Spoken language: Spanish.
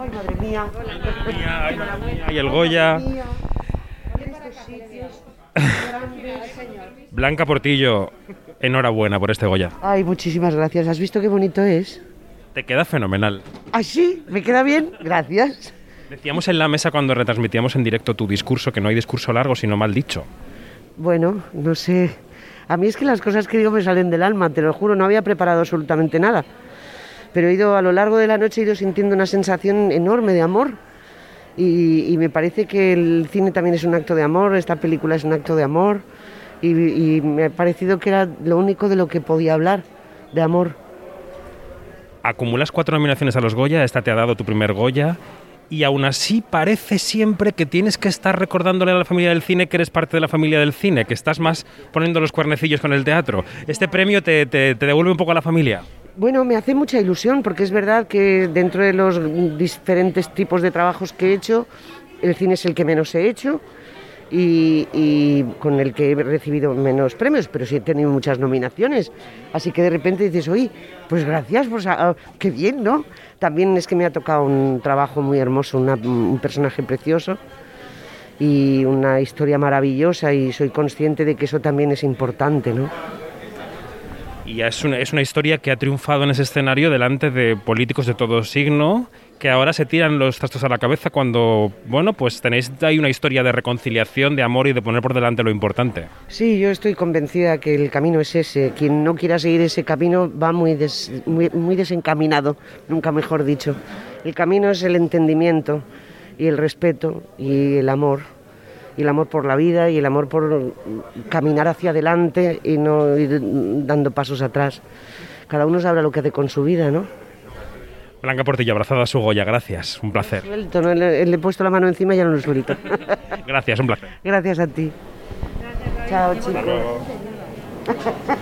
Ay, madre mía. Mía, ay, madre mía, Y el Goya. Blanca Portillo, enhorabuena por este Goya. Ay, muchísimas gracias. ¿Has visto qué bonito es? Te queda fenomenal. ¿Ah, sí? ¿Me queda bien? Gracias. Decíamos en la mesa cuando retransmitíamos en directo tu discurso que no hay discurso largo, sino mal dicho. Bueno, no sé. A mí es que las cosas que digo me salen del alma, te lo juro, no había preparado absolutamente nada. Pero he ido a lo largo de la noche, he ido sintiendo una sensación enorme de amor. Y, y me parece que el cine también es un acto de amor, esta película es un acto de amor. Y, y me ha parecido que era lo único de lo que podía hablar, de amor. Acumulas cuatro nominaciones a los Goya, esta te ha dado tu primer Goya. Y aún así parece siempre que tienes que estar recordándole a la familia del cine que eres parte de la familia del cine, que estás más poniendo los cuernecillos con el teatro. ¿Este premio te, te- te devuelve un poco a la familia? Bueno, me hace mucha ilusión porque es verdad que dentro de los diferentes tipos de trabajos que he hecho, el cine es el que menos he hecho y, con el que he recibido menos premios, pero sí he tenido muchas nominaciones. Así que de repente dices, oye, pues gracias, pues ah, qué bien, ¿no? También es que me ha tocado un trabajo muy hermoso, un personaje precioso y una historia maravillosa y soy consciente de que eso también es importante, ¿no? Y es una, historia que ha triunfado en ese escenario delante de políticos de todo signo, que ahora se tiran los trastos a la cabeza cuando, bueno, pues tenéis ahí una historia de reconciliación, de amor y de poner por delante lo importante. Sí, yo estoy convencida que el camino es ese. Quien no quiera seguir ese camino va muy desencaminado, nunca mejor dicho. El camino es el entendimiento y el respeto y el amor. Y el amor por la vida y el amor por caminar hacia adelante y no ir dando pasos atrás. Cada uno sabrá lo que hace con su vida, ¿no? Blanca Portillo, abrazada a su Goya, gracias, un placer. Suelto, ¿no? Le, le he puesto la mano encima y ya no lo suelto. Gracias, un placer. Gracias a ti. Chao, chicos.